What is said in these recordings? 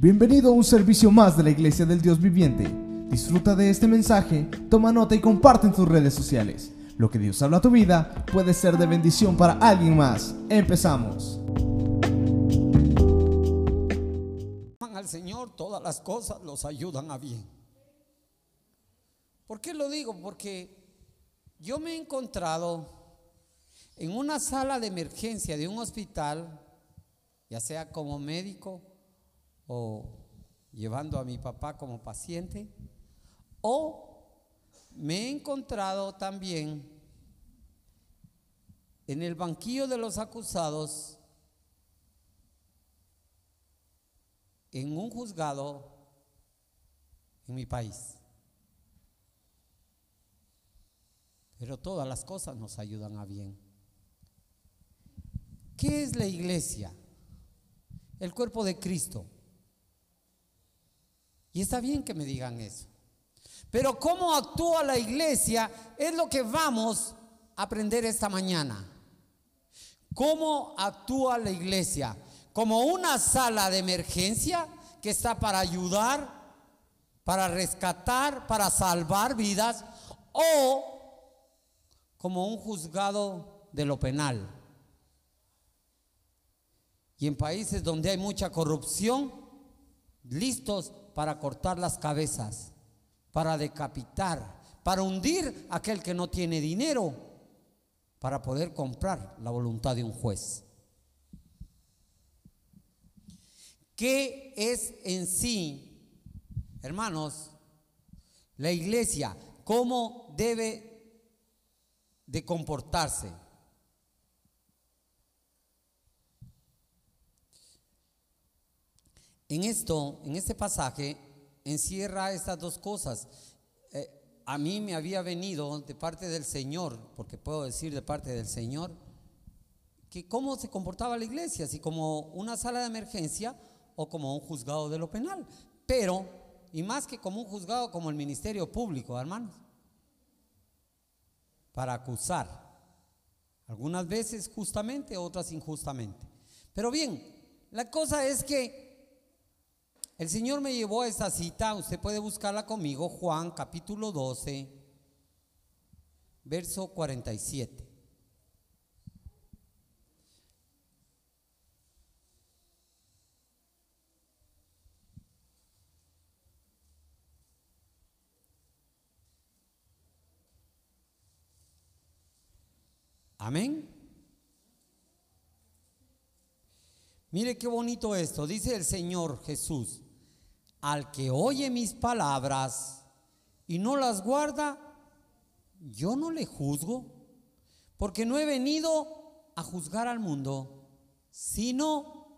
Bienvenido a un servicio más de la Iglesia del Dios Viviente. Disfruta de este mensaje, toma nota y comparte en tus redes sociales. Lo que Dios habla a tu vida puede ser de bendición para alguien más. Empezamos. al Señor, todas las cosas los ayudan a bien. ¿Por qué lo digo? Porque yo me he encontrado en una sala de emergencia de un hospital, ya sea como médico o llevando a mi papá como paciente, o me he encontrado también en el banquillo de los acusados en un juzgado en mi país. Pero todas las cosas nos ayudan a bien. ¿Qué es la iglesia? El cuerpo de Cristo. Y está bien que me digan eso. Pero cómo actúa la iglesia es lo que vamos a aprender esta mañana. ¿Cómo actúa la iglesia? Como una sala de emergencia que está para ayudar, para rescatar, para salvar vidas, o como un juzgado de lo penal. Y en países donde hay mucha corrupción, listos para cortar las cabezas, para decapitar, para hundir a aquel que no tiene dinero, para poder comprar la voluntad de un juez. ¿Qué es en sí, hermanos, la iglesia? ¿Cómo debe de comportarse? En esto, en este pasaje, encierra estas dos cosas. Eh, a mí me había venido de parte del Señor, porque puedo decir de parte del Señor, que cómo se comportaba la iglesia, si como una sala de emergencia o como un juzgado de lo penal. Pero, y más que como un juzgado, como el ministerio público, hermanos, para acusar. Algunas veces justamente, otras injustamente. Pero bien, la cosa es que el Señor me llevó a esta cita, usted puede buscarla conmigo, Juan capítulo 12, verso 47. Amén. Mire qué bonito esto, dice el Señor Jesús al que oye mis palabras y no las guarda, yo no le juzgo, porque no he venido a juzgar al mundo, sino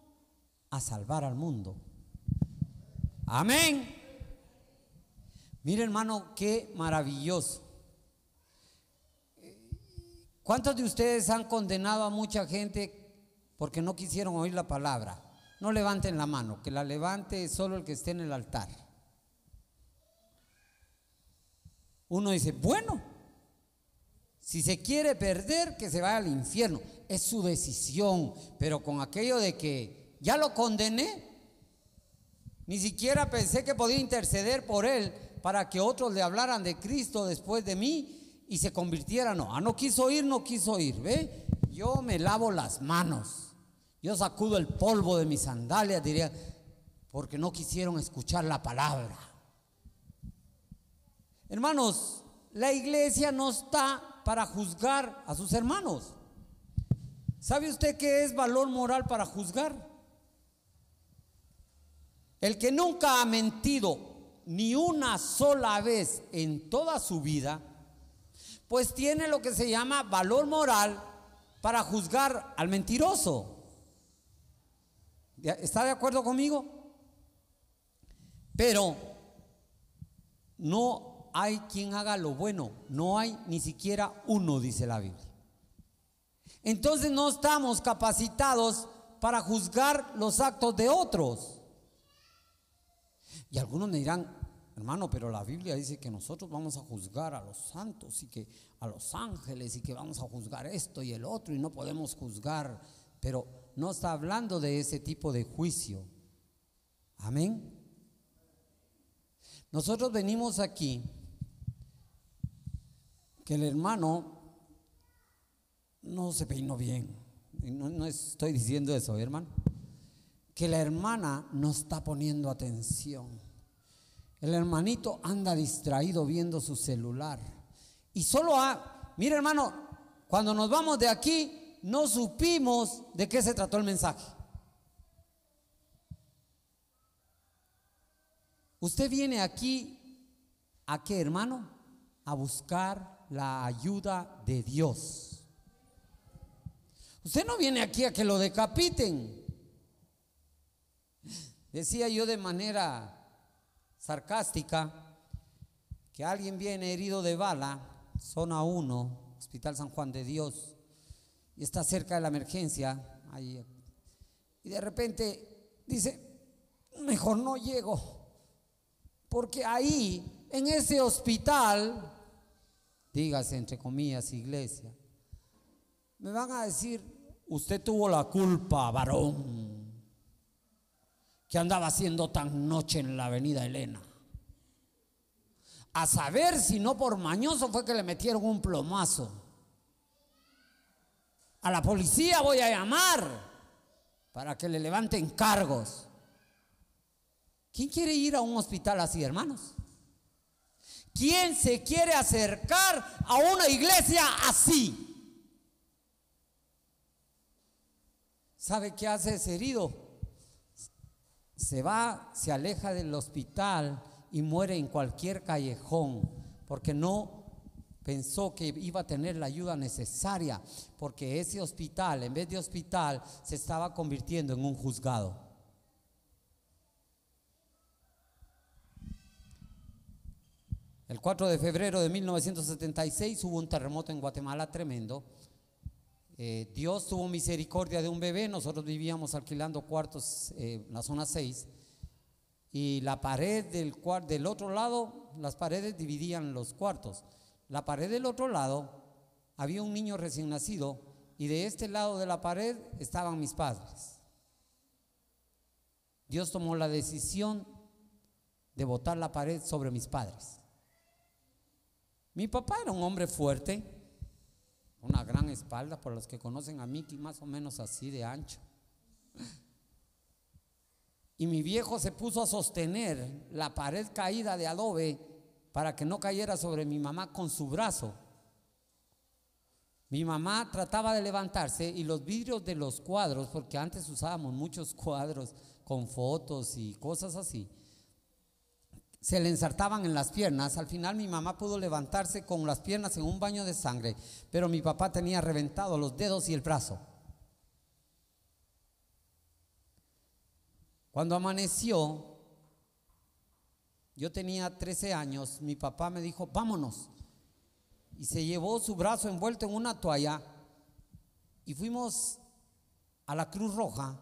a salvar al mundo. Amén. Mire hermano, qué maravilloso. ¿Cuántos de ustedes han condenado a mucha gente porque no quisieron oír la palabra? No levanten la mano, que la levante solo el que esté en el altar. Uno dice, bueno, si se quiere perder, que se vaya al infierno. Es su decisión, pero con aquello de que ya lo condené, ni siquiera pensé que podía interceder por él para que otros le hablaran de Cristo después de mí y se convirtieran. No, ah, no quiso ir, no quiso ir, ¿ve? Yo me lavo las manos. Yo sacudo el polvo de mis sandalias, diría, porque no quisieron escuchar la palabra. Hermanos, la iglesia no está para juzgar a sus hermanos. ¿Sabe usted qué es valor moral para juzgar? El que nunca ha mentido ni una sola vez en toda su vida, pues tiene lo que se llama valor moral para juzgar al mentiroso. ¿Está de acuerdo conmigo? Pero no hay quien haga lo bueno, no hay ni siquiera uno, dice la Biblia. Entonces no estamos capacitados para juzgar los actos de otros. Y algunos me dirán, hermano, pero la Biblia dice que nosotros vamos a juzgar a los santos y que a los ángeles y que vamos a juzgar esto y el otro y no podemos juzgar, pero no está hablando de ese tipo de juicio. Amén. Nosotros venimos aquí que el hermano no se peinó bien. No, no estoy diciendo eso, hermano. Que la hermana no está poniendo atención. El hermanito anda distraído viendo su celular. Y solo ha, mire hermano, cuando nos vamos de aquí, no supimos de qué se trató el mensaje. Usted viene aquí a qué, hermano? A buscar la ayuda de Dios. Usted no viene aquí a que lo decapiten. Decía yo de manera sarcástica que alguien viene herido de bala, zona 1, Hospital San Juan de Dios, y está cerca de la emergencia, ahí, y de repente dice, mejor no llego, porque ahí, en ese hospital, dígase entre comillas, iglesia, me van a decir, usted tuvo la culpa, varón que andaba haciendo tan noche en la avenida Elena. A saber si no por mañoso fue que le metieron un plomazo. A la policía voy a llamar para que le levanten cargos. ¿Quién quiere ir a un hospital así, hermanos? ¿Quién se quiere acercar a una iglesia así? ¿Sabe qué hace ese herido? se va, se aleja del hospital y muere en cualquier callejón, porque no pensó que iba a tener la ayuda necesaria, porque ese hospital, en vez de hospital, se estaba convirtiendo en un juzgado. El 4 de febrero de 1976 hubo un terremoto en Guatemala tremendo eh, Dios tuvo misericordia de un bebé, nosotros vivíamos alquilando cuartos eh, en la zona 6 y la pared del, del otro lado, las paredes dividían los cuartos. La pared del otro lado había un niño recién nacido y de este lado de la pared estaban mis padres. Dios tomó la decisión de botar la pared sobre mis padres. Mi papá era un hombre fuerte, una gran espalda, por los que conocen a Mickey, más o menos así de ancho. Y mi viejo se puso a sostener la pared caída de adobe para que no cayera sobre mi mamá con su brazo. Mi mamá trataba de levantarse y los vidrios de los cuadros, porque antes usábamos muchos cuadros con fotos y cosas así, se le ensartaban en las piernas. Al final mi mamá pudo levantarse con las piernas en un baño de sangre, pero mi papá tenía reventado los dedos y el brazo. Cuando amaneció, yo tenía 13 años, mi papá me dijo, vámonos. Y se llevó su brazo envuelto en una toalla y fuimos a la Cruz Roja,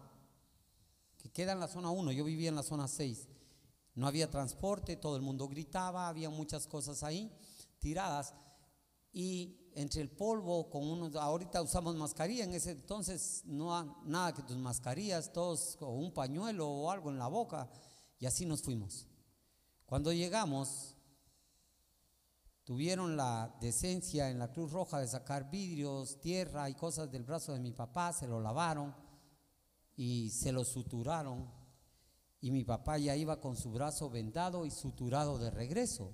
que queda en la zona 1, yo vivía en la zona 6. No había transporte, todo el mundo gritaba, había muchas cosas ahí tiradas. Y entre el polvo, con unos, ahorita usamos mascarilla, en ese entonces no nada que tus mascarillas, todos con un pañuelo o algo en la boca, y así nos fuimos. Cuando llegamos, tuvieron la decencia en la Cruz Roja de sacar vidrios, tierra y cosas del brazo de mi papá, se lo lavaron y se lo suturaron y mi papá ya iba con su brazo vendado y suturado de regreso.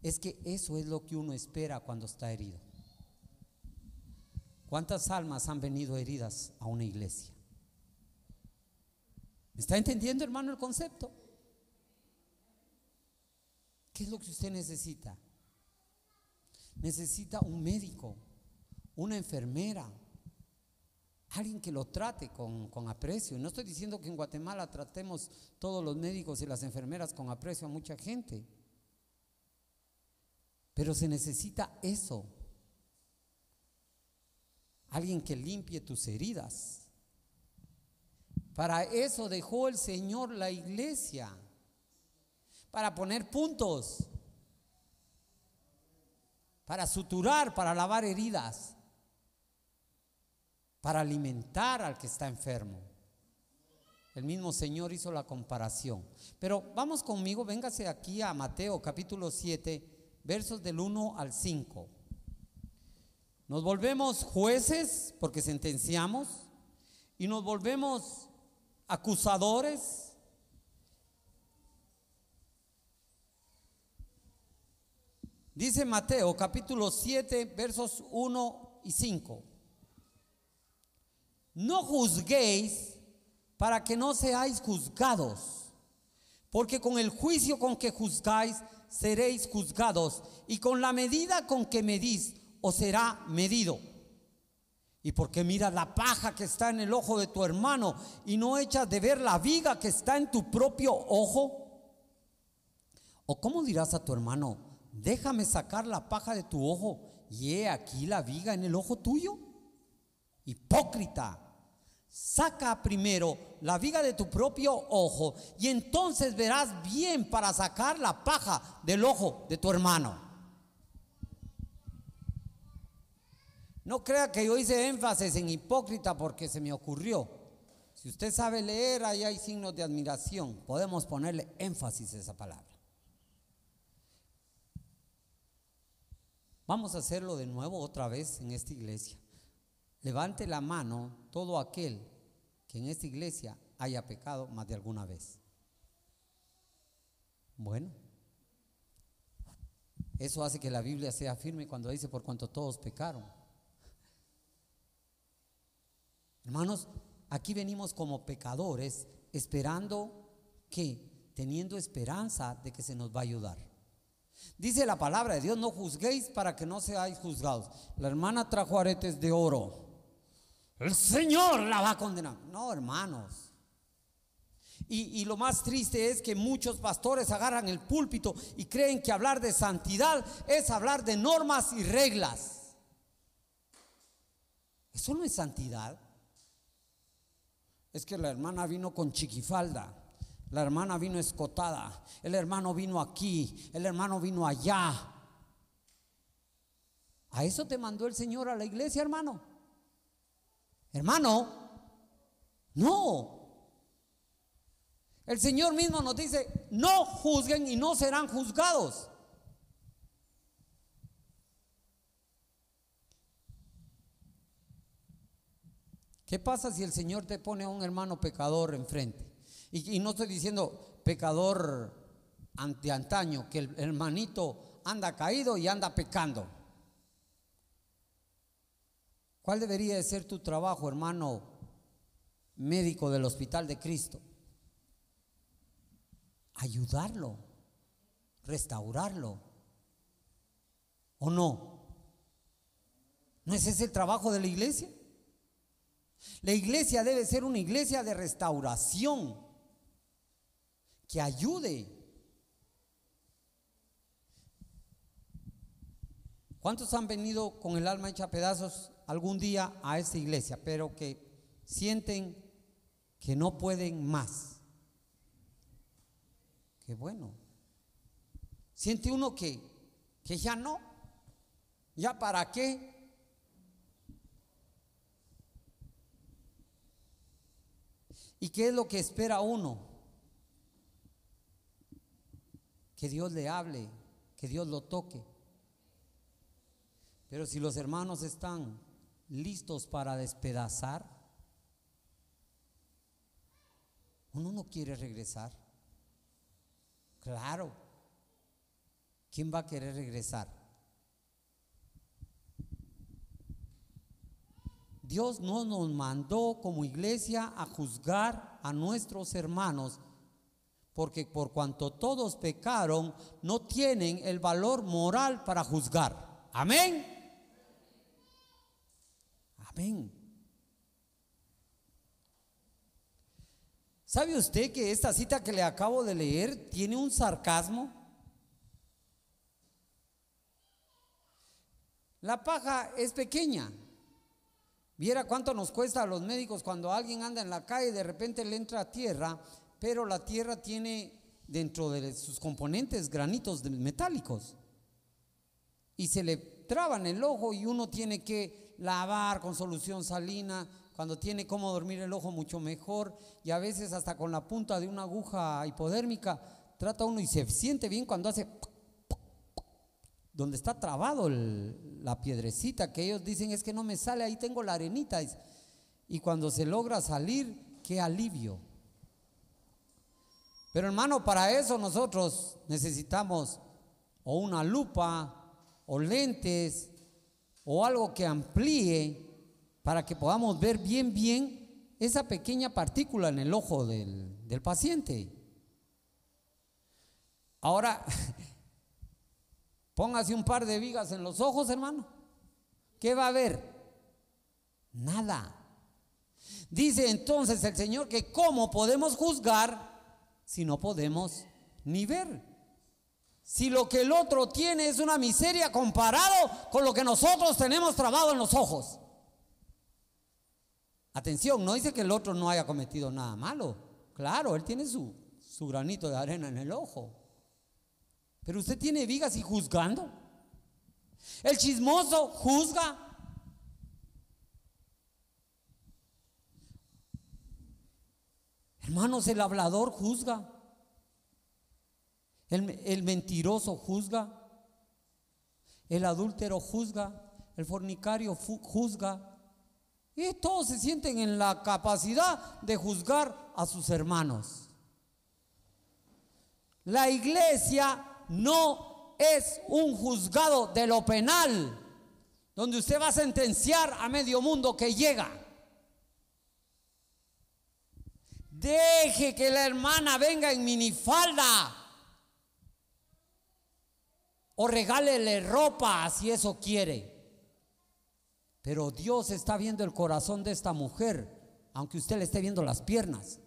Es que eso es lo que uno espera cuando está herido. ¿Cuántas almas han venido heridas a una iglesia? ¿Está entendiendo, hermano, el concepto? ¿Qué es lo que usted necesita? Necesita un médico, una enfermera, alguien que lo trate con, aprecio. No estoy diciendo que en Guatemala tratemos todos los médicos y las enfermeras con aprecio a mucha gente, pero se necesita eso. Alguien que limpie tus heridas. Para eso dejó el Señor la iglesia, para poner puntos, para suturar, para lavar heridas para alimentar al que está enfermo. El mismo Señor hizo la comparación. Pero vamos conmigo, véngase aquí a Mateo capítulo 7, versos del 1 al 5. Nos volvemos jueces porque sentenciamos y nos volvemos acusadores. Dice Mateo capítulo 7 versos 1 y 5. No juzguéis para que no seáis juzgados, porque con el juicio con que juzgáis seréis juzgados, y con la medida con que medís os será medido. Y porque miras la paja que está en el ojo de tu hermano y no echas de ver la viga que está en tu propio ojo. ¿O cómo dirás a tu hermano, déjame sacar la paja de tu ojo y he aquí la viga en el ojo tuyo? Hipócrita, saca primero la viga de tu propio ojo y entonces verás bien para sacar la paja del ojo de tu hermano. No crea que yo hice énfasis en hipócrita porque se me ocurrió. Si usted sabe leer, ahí hay signos de admiración. Podemos ponerle énfasis a esa palabra. Vamos a hacerlo de nuevo otra vez en esta iglesia. Levante la mano todo aquel que en esta iglesia haya pecado más de alguna vez. Bueno, eso hace que la Biblia sea firme cuando dice por cuanto todos pecaron. Hermanos, aquí venimos como pecadores esperando que, teniendo esperanza de que se nos va a ayudar. Dice la palabra de Dios, no juzguéis para que no seáis juzgados. La hermana trajo aretes de oro. El Señor la va a condenar. No, hermanos. Y, y, lo más triste es que muchos pastores agarran el púlpito y creen que hablar de santidad es hablar de normas y reglas. Eso no es santidad. Es que la hermana vino con chiquifalda. La hermana vino escotada. El hermano vino aquí. El hermano vino allá. ¿A eso te mandó el Señor a la iglesia, hermano? Hermano, no. El Señor mismo nos dice, no juzguen y no serán juzgados. ¿Qué pasa si el Señor te pone a un hermano pecador enfrente? Y, no estoy diciendo pecador ante antaño, que el hermanito anda caído y anda pecando. ¿Cuál debería de ser tu trabajo, hermano médico del Hospital de Cristo? Ayudarlo, restaurarlo. ¿O no? ¿No es ese el trabajo de la iglesia? La iglesia debe ser una iglesia de restauración que ayude. ¿Cuántos han venido con el alma hecha a pedazos algún día a esta iglesia, pero que sienten que no pueden más? Qué bueno. Siente uno que, que ya no, ya para qué, ¿Y qué es lo que espera uno? Que Dios le hable, que Dios lo toque. Pero si los hermanos están listos para despedazar, uno no quiere regresar. Claro. ¿Quién va a querer regresar? Dios no nos mandó como iglesia a juzgar a nuestros hermanos, porque por cuanto todos pecaron, no tienen el valor moral para juzgar. Amén. Amén. ¿Sabe usted que esta cita que le acabo de leer tiene un sarcasmo? La paja es pequeña, Viera cuánto nos cuesta a los médicos cuando alguien anda en la calle y de repente le entra tierra, pero la tierra tiene dentro de sus componentes granitos metálicos. Y se le traba en el ojo y uno tiene que lavar con solución salina, cuando tiene cómo dormir el ojo mucho mejor y a veces hasta con la punta de una aguja hipodérmica trata uno y se siente bien cuando hace donde está trabado la piedrecita que ellos dicen es que no me sale, ahí tengo la arenita. Y cuando se logra salir, qué alivio. Pero hermano, para eso nosotros necesitamos o una lupa, o lentes, o algo que amplíe para que podamos ver bien, bien esa pequeña partícula en el ojo del, del paciente. Ahora, póngase un par de vigas en los ojos, hermano. ¿Qué va a ver? Nada. Dice entonces el Señor que cómo podemos juzgar si no podemos ni ver. Si lo que el otro tiene es una miseria comparado con lo que nosotros tenemos trabado en los ojos. Atención, no dice que el otro no haya cometido nada malo. Claro, él tiene su, su granito de arena en el ojo. Pero usted tiene vigas y juzgando. El chismoso juzga. Hermanos, el hablador juzga. El, mentiroso juzga. El adúltero juzga. El fornicario juzga. Y todos se sienten en la capacidad de juzgar a sus hermanos. La iglesia no es un juzgado de lo penal, donde usted va a sentenciar a medio mundo que llega. Deje que la hermana venga en minifalda. O regálele ropa si eso quiere. Pero Dios está viendo el corazón de esta mujer, aunque usted le esté viendo las piernas.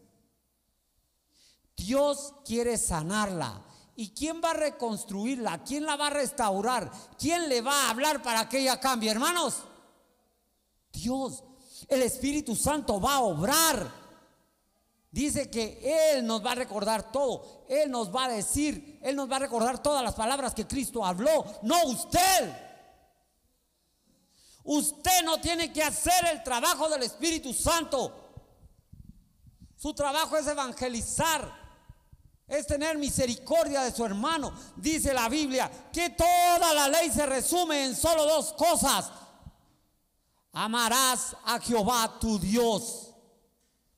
Dios quiere sanarla. ¿Y quién va a reconstruirla? ¿Quién la va a restaurar? ¿Quién le va a hablar para que ella cambie, hermanos? Dios. El Espíritu Santo va a obrar. Dice que Él nos va a recordar todo. Él nos va a decir, Él nos va a recordar todas las palabras que Cristo habló. No usted. Usted no tiene que hacer el trabajo del Espíritu Santo. Su trabajo es evangelizar, es tener misericordia de su hermano. Dice la Biblia que toda la ley se resume en solo dos cosas. Amarás a Jehová tu Dios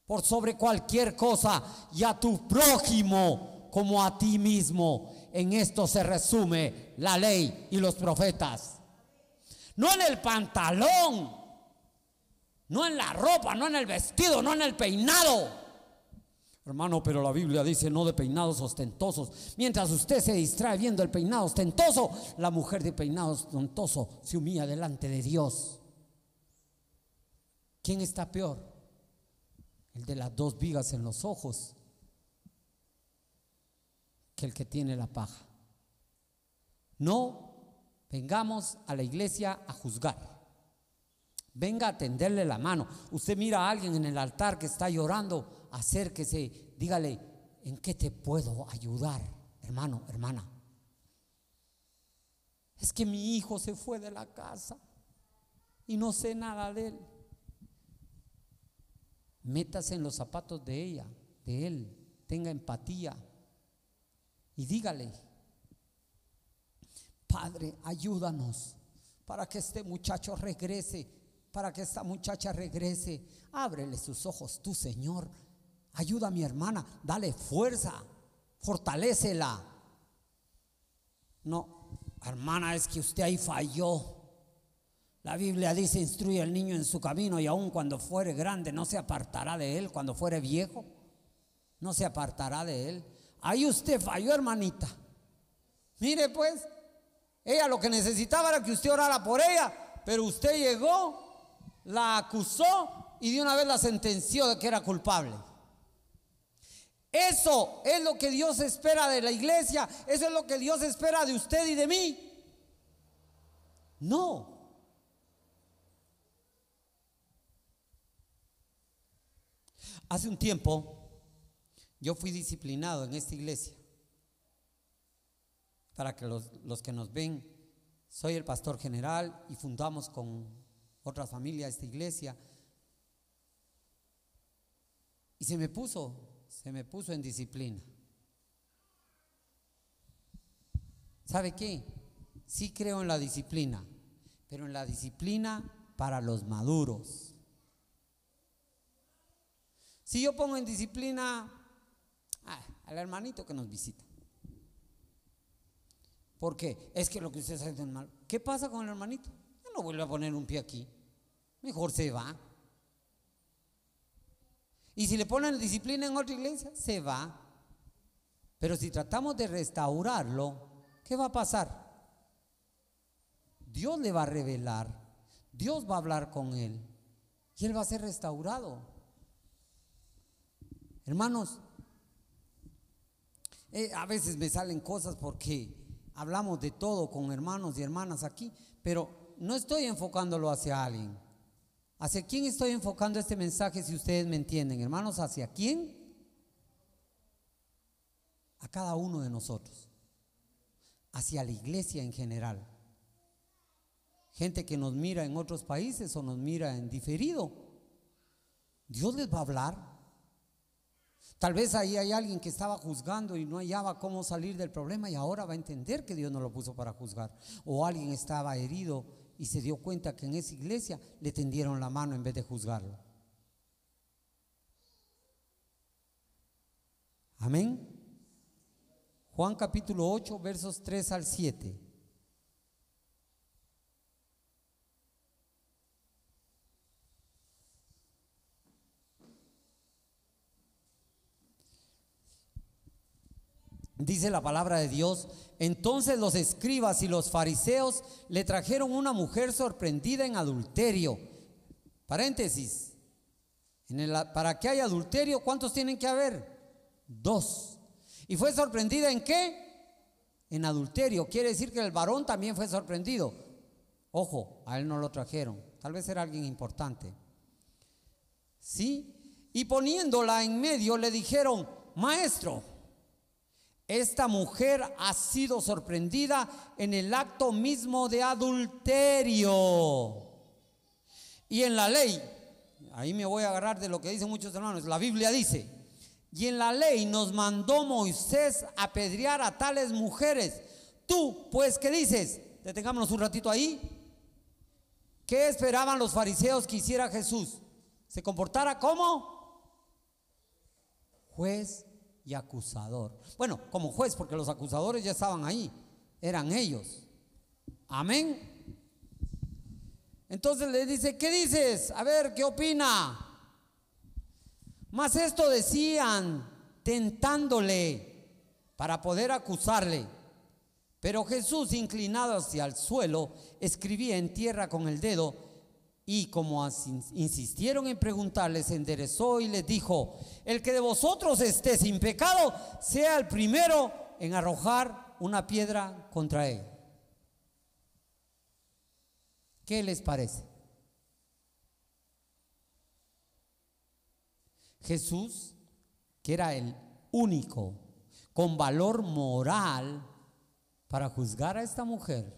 por sobre cualquier cosa y a tu prójimo como a ti mismo. En esto se resume la ley y los profetas. No en el pantalón, no en la ropa, no en el vestido, no en el peinado. Hermano, pero la Biblia dice no de peinados ostentosos. Mientras usted se distrae viendo el peinado ostentoso, la mujer de peinado ostentoso se humilla delante de Dios. ¿Quién está peor? El de las dos vigas en los ojos, que el que tiene la paja. No vengamos a la iglesia a juzgar. Venga a tenderle la mano. Usted mira a alguien en el altar que está llorando, acérquese, dígale, ¿en qué te puedo ayudar, hermano, hermana? Es que mi hijo se fue de la casa y no sé nada de él. Métase en los zapatos de ella, de él, tenga empatía y dígale, Padre, ayúdanos para que este muchacho regrese, para que esta muchacha regrese. Ábrele sus ojos, tú Señor. Ayuda a mi hermana, dale fuerza, fortalécela. No, hermana, es que usted ahí falló. La Biblia dice, instruye al niño en su camino y aun cuando fuere grande no se apartará de él, cuando fuere viejo, no se apartará de él. Ahí usted falló, hermanita. Mire pues, ella lo que necesitaba era que usted orara por ella, pero usted llegó, la acusó y de una vez la sentenció de que era culpable. Eso es lo que Dios espera de la iglesia, eso es lo que Dios espera de usted y de mí. No, Hace un tiempo yo fui disciplinado en esta iglesia. Para que los, que nos ven, soy el pastor general y fundamos con otras familias, esta iglesia. Y se me puso, se me puso en disciplina. ¿Sabe qué? Sí creo en la disciplina, pero en la disciplina para los maduros. Si yo pongo en disciplina ah, al hermanito que nos visita. ¿Por qué? Es que lo que usted hace es mal. ¿Qué pasa con el hermanito? Yo no vuelve a poner un pie aquí. Mejor se va. Y si le ponen disciplina en otra iglesia, se va. Pero si tratamos de restaurarlo, ¿qué va a pasar? Dios le va a revelar, Dios va a hablar con él y él va a ser restaurado. Hermanos, eh, a veces me salen cosas porque hablamos de todo con hermanos y hermanas aquí, pero no estoy enfocándolo hacia alguien. ¿Hacia quién estoy enfocando este mensaje si ustedes me entienden? Hermanos, ¿hacia quién? A cada uno de nosotros. Hacia la iglesia en general. Gente que nos mira en otros países o nos mira en diferido. Dios les va a hablar. Tal vez ahí hay alguien que estaba juzgando y no hallaba cómo salir del problema y ahora va a entender que Dios no lo puso para juzgar. O alguien estaba herido y se dio cuenta que en esa iglesia le tendieron la mano en vez de juzgarlo. Amén. Juan capítulo 8, versos 3 al 7. Dice la palabra de Dios, entonces los escribas y los fariseos le trajeron una mujer sorprendida en adulterio. Paréntesis, para que haya adulterio, ¿cuántos tienen que haber? Dos. ¿Y fue sorprendida en qué? En adulterio. Quiere decir que el varón también fue sorprendido. Ojo, a él no lo trajeron. Tal vez era alguien importante. ¿Sí? Y poniéndola en medio le dijeron, maestro, esta mujer ha sido sorprendida en el acto mismo de adulterio. Y en la ley, ahí me voy a agarrar de lo que dicen muchos hermanos, la Biblia dice, y en la ley nos mandó Moisés apedrear a tales mujeres. Tú, pues, ¿qué dices? Detengámonos un ratito ahí. ¿Qué esperaban los fariseos que hiciera Jesús? ¿Se comportara como? Juez y acusador. Bueno, como juez, porque los acusadores ya estaban ahí, eran ellos. Amén. Entonces le dice, ¿qué dices? A ver, ¿qué opina? Más esto decían, tentándole para poder acusarle. Pero Jesús, inclinado hacia el suelo, escribía en tierra con el dedo y como insistieron en preguntarle, se enderezó y les dijo, el que de vosotros esté sin pecado, sea el primero en arrojar una piedra contra él. ¿Qué les parece? Jesús, que era el único con valor moral para juzgar a esta mujer,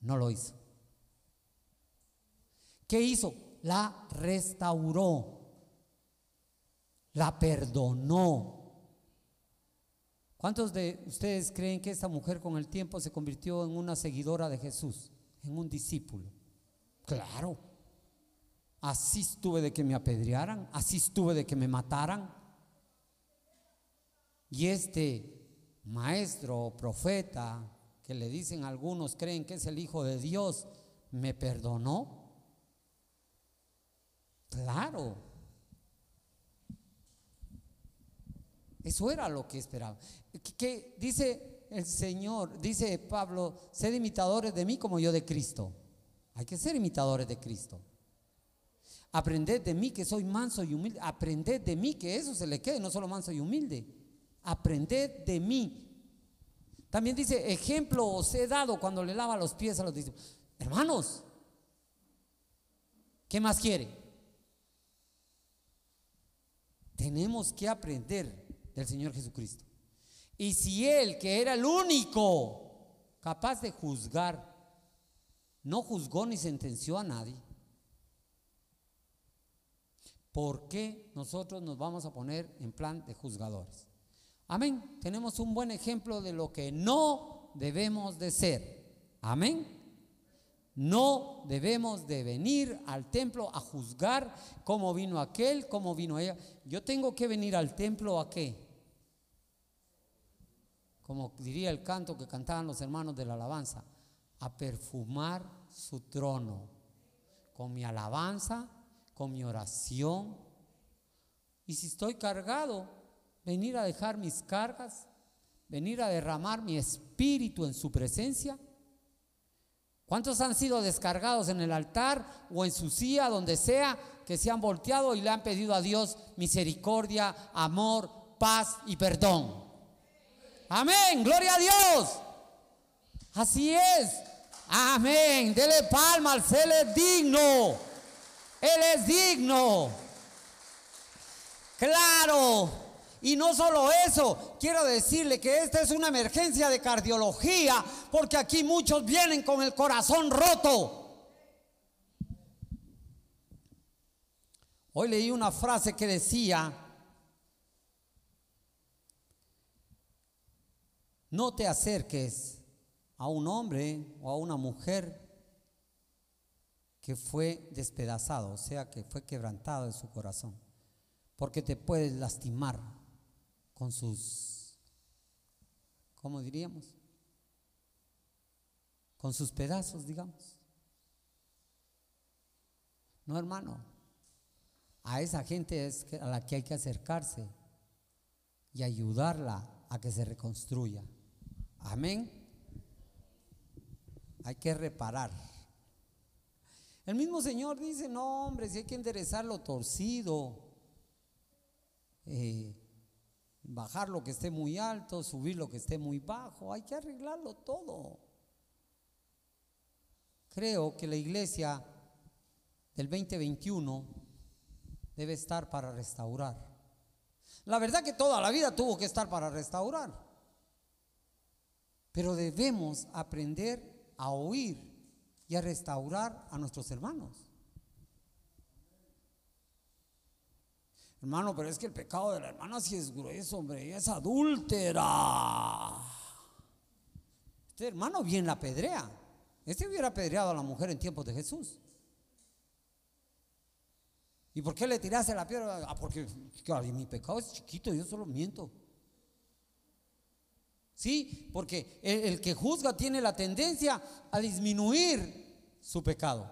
no lo hizo. ¿Qué hizo? La restauró, la perdonó. ¿Cuántos de ustedes creen que esta mujer con el tiempo se convirtió en una seguidora de Jesús, en un discípulo? Claro. Así estuve de que me apedrearan, así estuve de que me mataran. Y este maestro o profeta, que le dicen algunos creen que es el Hijo de Dios, me perdonó. Claro. Eso era lo que esperaba. Que, dice el Señor, dice Pablo, sed imitadores de mí como yo de Cristo. Hay que ser imitadores de Cristo. Aprended de mí que soy manso y humilde. Aprended de mí que eso se le quede, no solo manso y humilde. Aprended de mí. También dice, ejemplo os he dado cuando le lava los pies a los discípulos. Hermanos, ¿qué más quiere? Tenemos que aprender del Señor Jesucristo. Y si Él, que era el único capaz de juzgar no juzgó ni sentenció a nadie. ¿Por qué nosotros nos vamos a poner en plan de juzgadores? Amén. Tenemos un buen ejemplo de lo que no debemos de ser. Amén. No debemos de venir al templo a juzgar cómo vino aquel, cómo vino ella. Yo tengo que venir al templo a qué? Como diría el canto que cantaban los hermanos de la alabanza, a perfumar su trono con mi alabanza, con mi oración. Y si estoy cargado, venir a dejar mis cargas, venir a derramar mi espíritu en su presencia. ¿Cuántos han sido descargados en el altar o en su silla, donde sea, que se han volteado y le han pedido a Dios misericordia, amor, paz y perdón? Amén, gloria a Dios. Así es. Amén. Dele palma al ser es digno. Él es digno. Claro. Y no solo eso, quiero decirle que esta es una emergencia de cardiología, porque aquí muchos vienen con el corazón roto. Hoy leí una frase que decía, no te acerques a un hombre o a una mujer que fue despedazado, o sea, que fue quebrantado en su corazón, porque te puedes lastimar con sus, ¿cómo diríamos? Con sus pedazos, digamos. No, hermano, a esa gente es a la que hay que acercarse y ayudarla a que se reconstruya. Amén. Hay que reparar. El mismo Señor dice, no hombre, si hay que enderezar lo torcido, eh, bajar lo que esté muy alto, subir lo que esté muy bajo, hay que arreglarlo todo. Creo que la iglesia del 2021 debe estar para restaurar. La verdad que toda la vida tuvo que estar para restaurar. Pero debemos aprender a oír y a restaurar a nuestros hermanos. Hermano, pero es que el pecado de la hermana sí es grueso, hombre, ella es adúltera. Este hermano bien la pedrea. Este hubiera apedreado a la mujer en tiempos de Jesús. ¿Y por qué le tiraste la piedra? Ah, porque mi pecado es chiquito, yo solo miento. Sí, porque el, el que juzga tiene la tendencia a disminuir su pecado.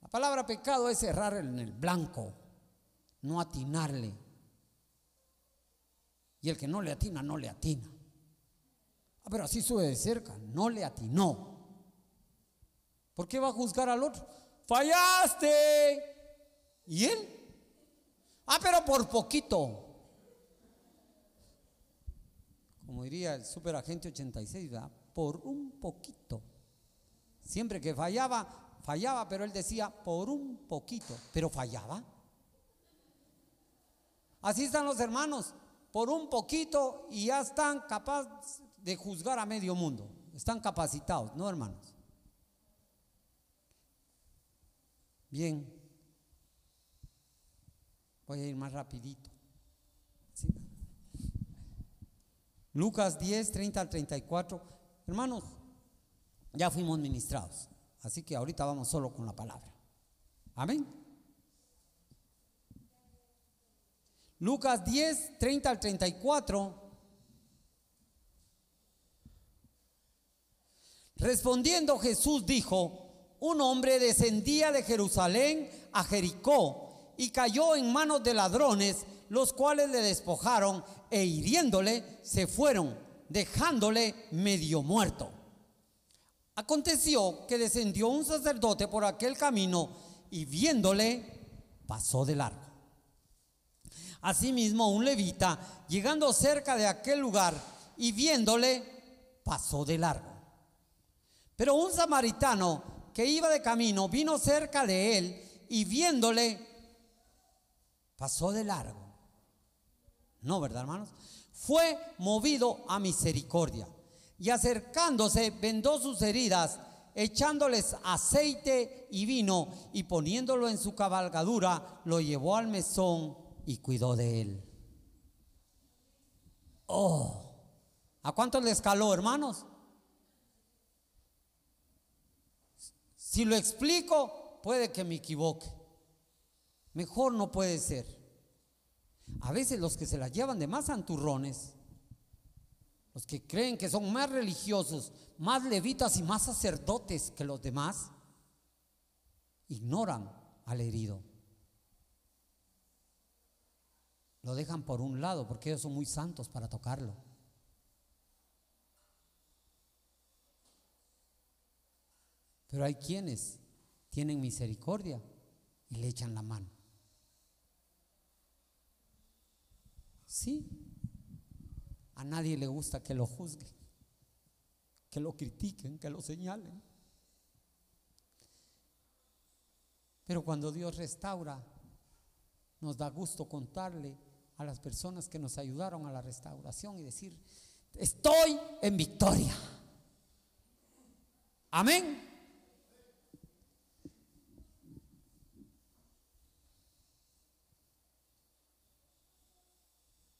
La palabra pecado es errar en el blanco no atinarle. Y el que no le atina, no le atina. Ah, pero así sube de cerca, no le atinó. ¿Por qué va a juzgar al otro? Fallaste. ¿Y él? Ah, pero por poquito. Como diría el superagente 86, ¿verdad? Por un poquito. Siempre que fallaba, fallaba, pero él decía por un poquito, pero fallaba. Así están los hermanos, por un poquito y ya están capaces de juzgar a medio mundo. Están capacitados, ¿no, hermanos? Bien. Voy a ir más rapidito. Lucas 10, 30 al 34. Hermanos, ya fuimos ministrados. Así que ahorita vamos solo con la palabra. Amén. Lucas 10, 30 al 34. Respondiendo Jesús dijo, un hombre descendía de Jerusalén a Jericó y cayó en manos de ladrones, los cuales le despojaron e hiriéndole se fueron, dejándole medio muerto. Aconteció que descendió un sacerdote por aquel camino y viéndole pasó de largo. Asimismo, un levita, llegando cerca de aquel lugar y viéndole, pasó de largo. Pero un samaritano que iba de camino vino cerca de él y viéndole, pasó de largo. No, ¿verdad, hermanos? Fue movido a misericordia y acercándose vendó sus heridas echándoles aceite y vino y poniéndolo en su cabalgadura, lo llevó al mesón y cuidó de él. Oh, ¿a cuánto le escaló, hermanos? Si lo explico, puede que me equivoque. Mejor no puede ser. A veces los que se la llevan de más santurrones, los que creen que son más religiosos, más levitas y más sacerdotes que los demás, ignoran al herido. Lo dejan por un lado porque ellos son muy santos para tocarlo. Pero hay quienes tienen misericordia y le echan la mano. Sí, a nadie le gusta que lo juzguen, que lo critiquen, que lo señalen. Pero cuando Dios restaura, nos da gusto contarle a las personas que nos ayudaron a la restauración y decir, estoy en victoria. Amén.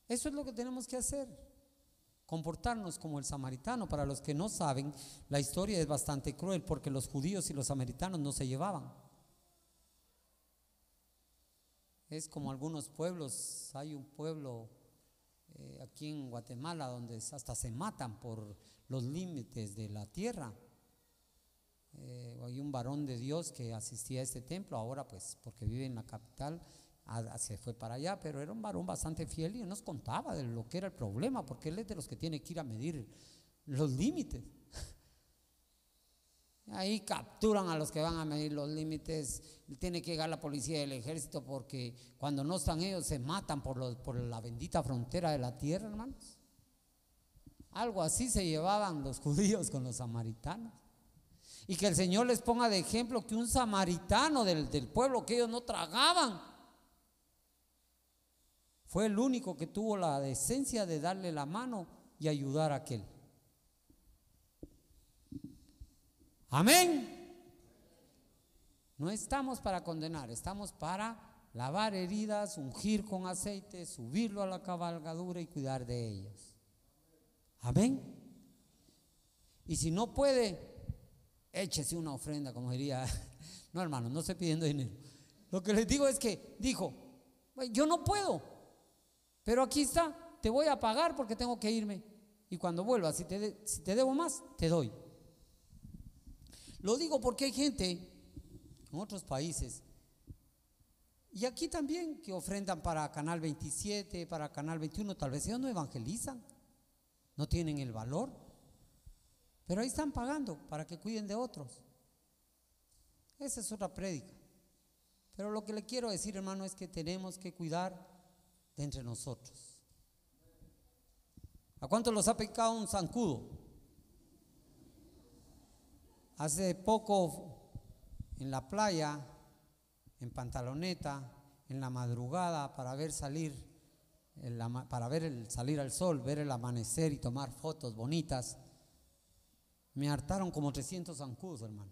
Eso es lo que tenemos que hacer. Comportarnos como el samaritano. Para los que no saben, la historia es bastante cruel porque los judíos y los samaritanos no se llevaban. Es como algunos pueblos. Hay un pueblo eh, aquí en Guatemala donde hasta se matan por los límites de la tierra. Eh, hay un varón de Dios que asistía a este templo, ahora pues porque vive en la capital, se fue para allá, pero era un varón bastante fiel y nos contaba de lo que era el problema, porque él es de los que tiene que ir a medir los límites. Ahí capturan a los que van a medir los límites, tiene que llegar la policía y el ejército porque cuando no están ellos se matan por, la bendita frontera de la tierra, hermanos. Algo así se llevaban los judíos con los samaritanos. Y que el Señor les ponga de ejemplo que un samaritano del, del pueblo que ellos no tragaban, fue el único que tuvo la decencia de darle la mano y ayudar a aquel. Amén. No estamos para condenar, estamos para lavar heridas, ungir con aceite, subirlo a la cabalgadura y cuidar de ellos. Amén. Y si no puede, échese una ofrenda, como diría. No, hermano, no estoy pidiendo dinero. Lo que les digo es que dijo, yo no puedo, pero aquí está, te voy a pagar porque tengo que irme. Y cuando vuelva, si te, si te debo más, te doy. Lo digo porque hay gente en otros países y aquí también que ofrendan para Canal 27, para Canal 21, tal vez ellos no evangelizan, no tienen el valor, pero ahí están pagando para que cuiden de otros. Esa es otra prédica. Pero lo que le quiero decir, hermano, es que tenemos que cuidar entre nosotros. ¿A cuánto los ha picado un zancudo? Hace poco en la playa, en pantaloneta, en la madrugada para ver salir, para ver el salir al sol, ver el amanecer y tomar fotos bonitas, me hartaron como 300 zancudos, hermano.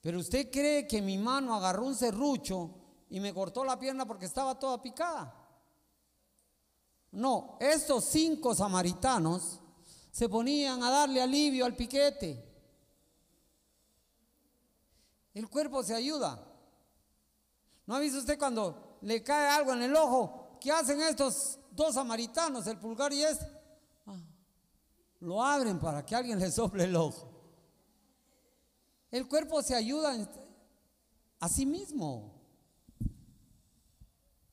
Pero usted cree que mi mano agarró un serrucho y me cortó la pierna porque estaba toda picada. No, estos cinco samaritanos se ponían a darle alivio al piquete. El cuerpo se ayuda. ¿No ha visto usted cuando le cae algo en el ojo? ¿Qué hacen estos dos samaritanos, el pulgar y este? Ah, lo abren para que alguien le sople el ojo. El cuerpo se ayuda a sí mismo.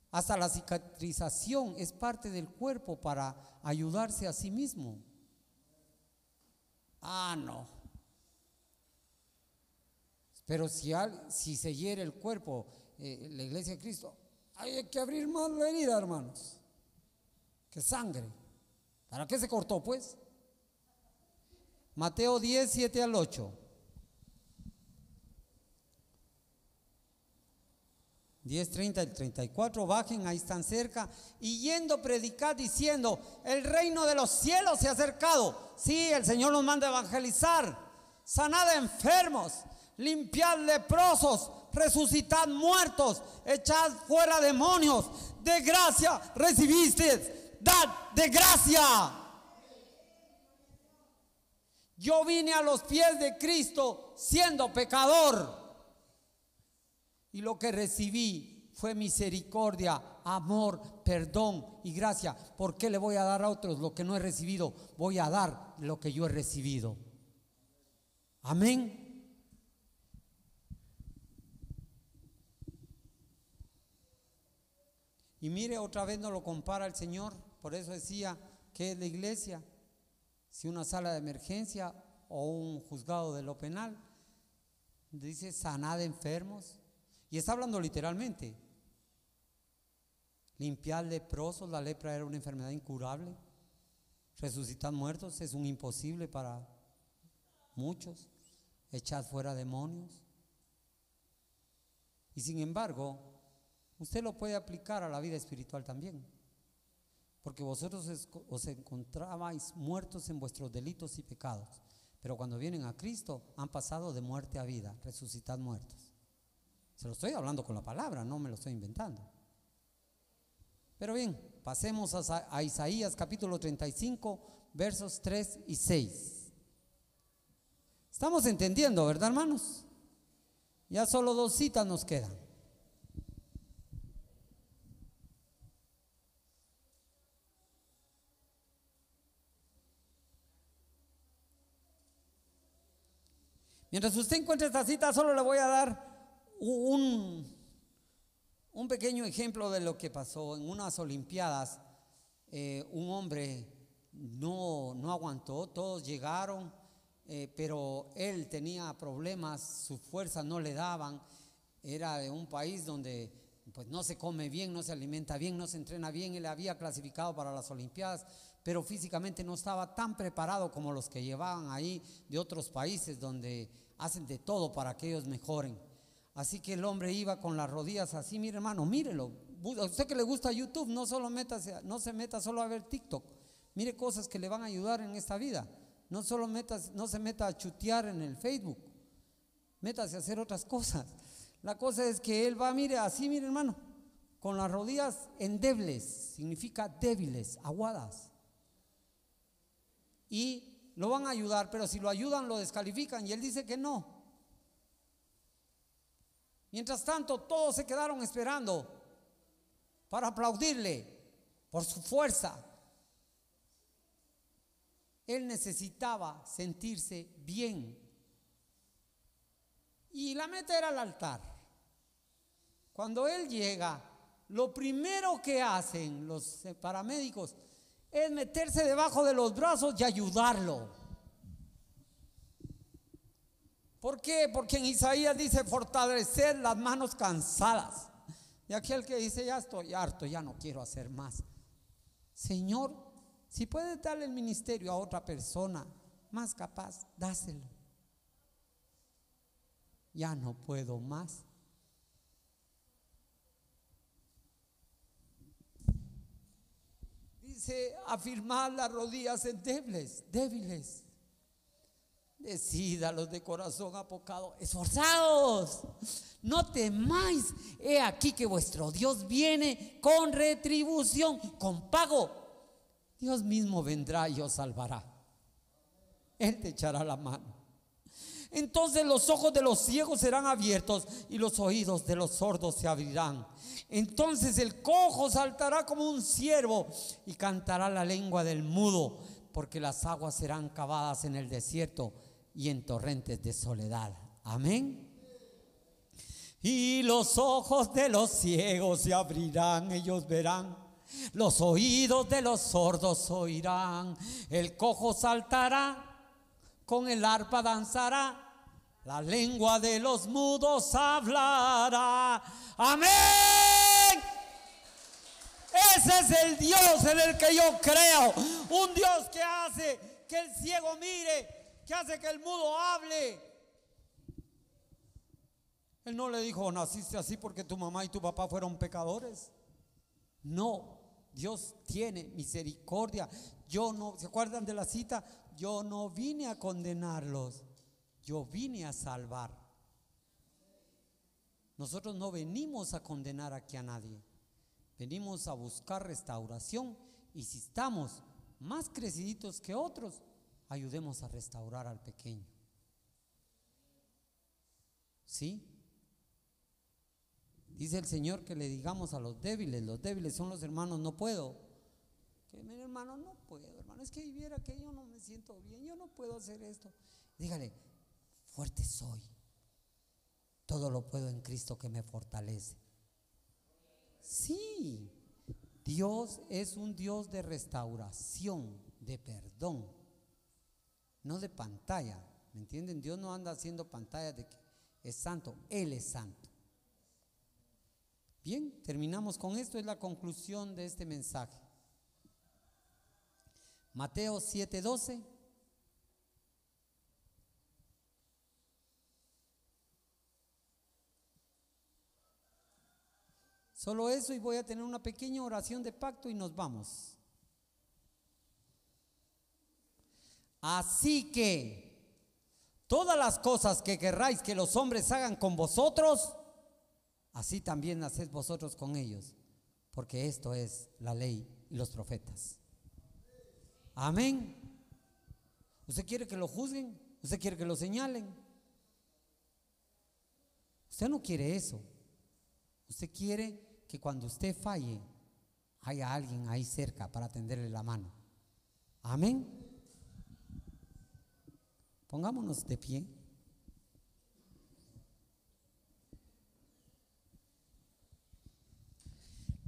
Hasta la cicatrización es parte del cuerpo para ayudarse a sí mismo. Ah, no. Pero si, si se hiere el cuerpo, eh, la iglesia de Cristo, hay que abrir más la herida, hermanos, que sangre. ¿Para qué se cortó, pues? Mateo 10, 7 al 8. 10, 30 y 34, bajen, ahí están cerca, y yendo predicar diciendo, el reino de los cielos se ha acercado. Sí, el Señor nos manda a evangelizar, sanad enfermos, limpiad leprosos, resucitad muertos, echad fuera demonios, de gracia recibiste, dad de gracia. Yo vine a los pies de Cristo siendo pecador. Y lo que recibí fue misericordia, amor, perdón y gracia. ¿Por qué le voy a dar a otros lo que no he recibido? Voy a dar lo que yo he recibido. Amén. Y mire, otra vez no lo compara el Señor. Por eso decía que es la iglesia. Si una sala de emergencia o un juzgado de lo penal. Dice sanad enfermos, y está hablando literalmente. Limpiar leprosos, la lepra era una enfermedad incurable. Resucitar muertos es un imposible para muchos. Echar fuera demonios. Y sin embargo, usted lo puede aplicar a la vida espiritual también. Porque vosotros os encontrabais muertos en vuestros delitos y pecados. Pero cuando vienen a Cristo han pasado de muerte a vida, resucitad muertos. Se lo estoy hablando con la palabra, no me lo estoy inventando. Pero bien, pasemos a, Isaías capítulo 35, versos 3 y 6. Estamos entendiendo, ¿verdad, hermanos? Ya solo dos citas nos quedan. Mientras usted encuentre esta cita, solo le voy a dar un, pequeño ejemplo de lo que pasó en unas Olimpiadas. Eh, un hombre no, no aguantó, todos llegaron, eh, pero él tenía problemas, sus fuerzas no le daban. Era de un país donde pues no se come bien, no se alimenta bien, no se entrena bien. Él había clasificado para las Olimpiadas, pero físicamente no estaba tan preparado como los que llevaban ahí de otros países donde hacen de todo para que ellos mejoren. Así que el hombre iba con las rodillas así, mire hermano, mírelo. A usted que le gusta YouTube, no solo no se meta solo a ver TikTok. Mire cosas que le van a ayudar en esta vida. No solo metas, no se meta a chutear en el Facebook. Métase a hacer otras cosas. La cosa es que él va, mire, así, mire hermano, con las rodillas endebles, significa débiles, aguadas. Y lo van a ayudar, pero si lo ayudan lo descalifican y él dice que no. Mientras tanto, todos se quedaron esperando para aplaudirle por su fuerza. Él necesitaba sentirse bien. Y la meta era el altar. Cuando él llega, lo primero que hacen los paramédicos es meterse debajo de los brazos y ayudarlo. ¿Por qué? Porque en Isaías dice fortalecer las manos cansadas. Y aquel que dice, ya estoy harto, ya no quiero hacer más. Señor, si puedes darle el ministerio a otra persona más capaz, dáselo. Ya no puedo más. Dice, afirmar las rodillas endebles, débiles los de corazón apocado, esforzados, no temáis. He aquí que vuestro Dios viene con retribución, con pago. Dios mismo vendrá y os salvará. Él te echará la mano. Entonces los ojos de los ciegos serán abiertos y los oídos de los sordos se abrirán. Entonces el cojo saltará como un ciervo y cantará la lengua del mudo, porque las aguas serán cavadas en el desierto y en torrentes de soledad. Amén. Y los ojos de los ciegos se abrirán, ellos verán. Los oídos de los sordos oirán. El cojo saltará, con el arpa danzará. La lengua de los mudos hablará. Amén. Ese es el Dios en el que yo creo. Un Dios que hace que el ciego mire que hace que el mudo hable. Él no le dijo, naciste así porque tu mamá y tu papá fueron pecadores. No, Dios tiene misericordia. Yo no, ¿se acuerdan de la cita? Yo no vine a condenarlos, yo vine a salvar. Nosotros no venimos a condenar aquí a nadie. Venimos a buscar restauración y si estamos más creciditos que otros, ayudemos a restaurar al pequeño. ¿Sí? Dice el Señor que le digamos a los débiles, los débiles son los hermanos, no puedo. Que mi hermano, no puedo, hermano, es que viviera que yo no me siento bien, yo no puedo hacer esto. Dígale, fuerte soy. Todo lo puedo en Cristo que me fortalece. Sí, Dios es un Dios de restauración, de perdón, no de pantalla. ¿Me entienden? Dios no anda haciendo pantalla de que es santo, Él es santo. Bien, terminamos con esto, es la conclusión de este mensaje. Mateo 7:12. Solo eso y voy a tener una pequeña oración de pacto y nos vamos. Así que todas las cosas que querráis que los hombres hagan con vosotros, así también haced vosotros con ellos, porque esto es la ley y los profetas. Amén. ¿Usted quiere que lo juzguen? ¿Usted quiere que lo señalen? Usted no quiere eso. Usted quiere que cuando usted falle, haya alguien ahí cerca para tenderle la mano. Amén. Pongámonos de pie.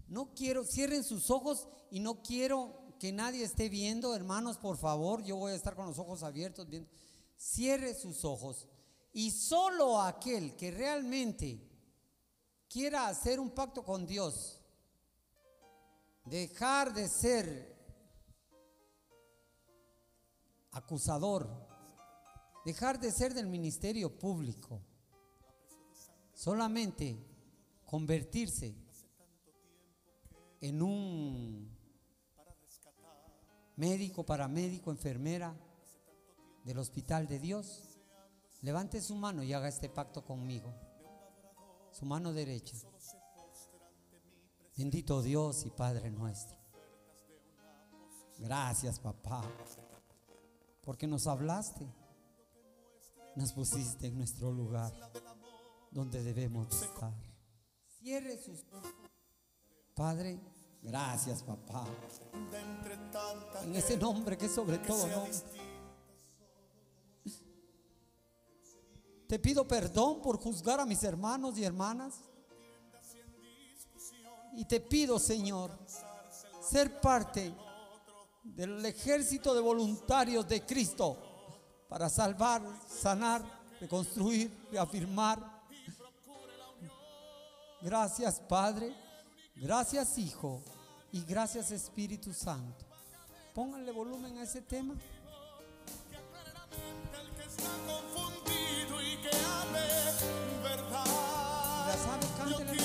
No quiero, cierren sus ojos y no quiero que nadie esté viendo, hermanos, por favor, yo voy a estar con los ojos abiertos viendo. Cierre sus ojos y solo aquel que realmente quiera hacer un pacto con Dios, dejar de ser acusador, dejar de ser del ministerio público, solamente convertirse en un médico, paramédico, enfermera del hospital de Dios, levante su mano y haga este pacto conmigo su mano derecha. Bendito Dios y Padre nuestro. Gracias, papá, porque nos hablaste, nos pusiste en nuestro lugar donde debemos estar. Cierre sus Padre, gracias, papá. En ese nombre que sobre todo nombre. Te pido perdón por juzgar a mis hermanos y hermanas. Y te pido, Señor, ser parte del ejército de voluntarios de Cristo para salvar, sanar, reconstruir, reafirmar. Gracias Padre, gracias Hijo y gracias Espíritu Santo. Pónganle volumen a ese tema. La sabe, cántela.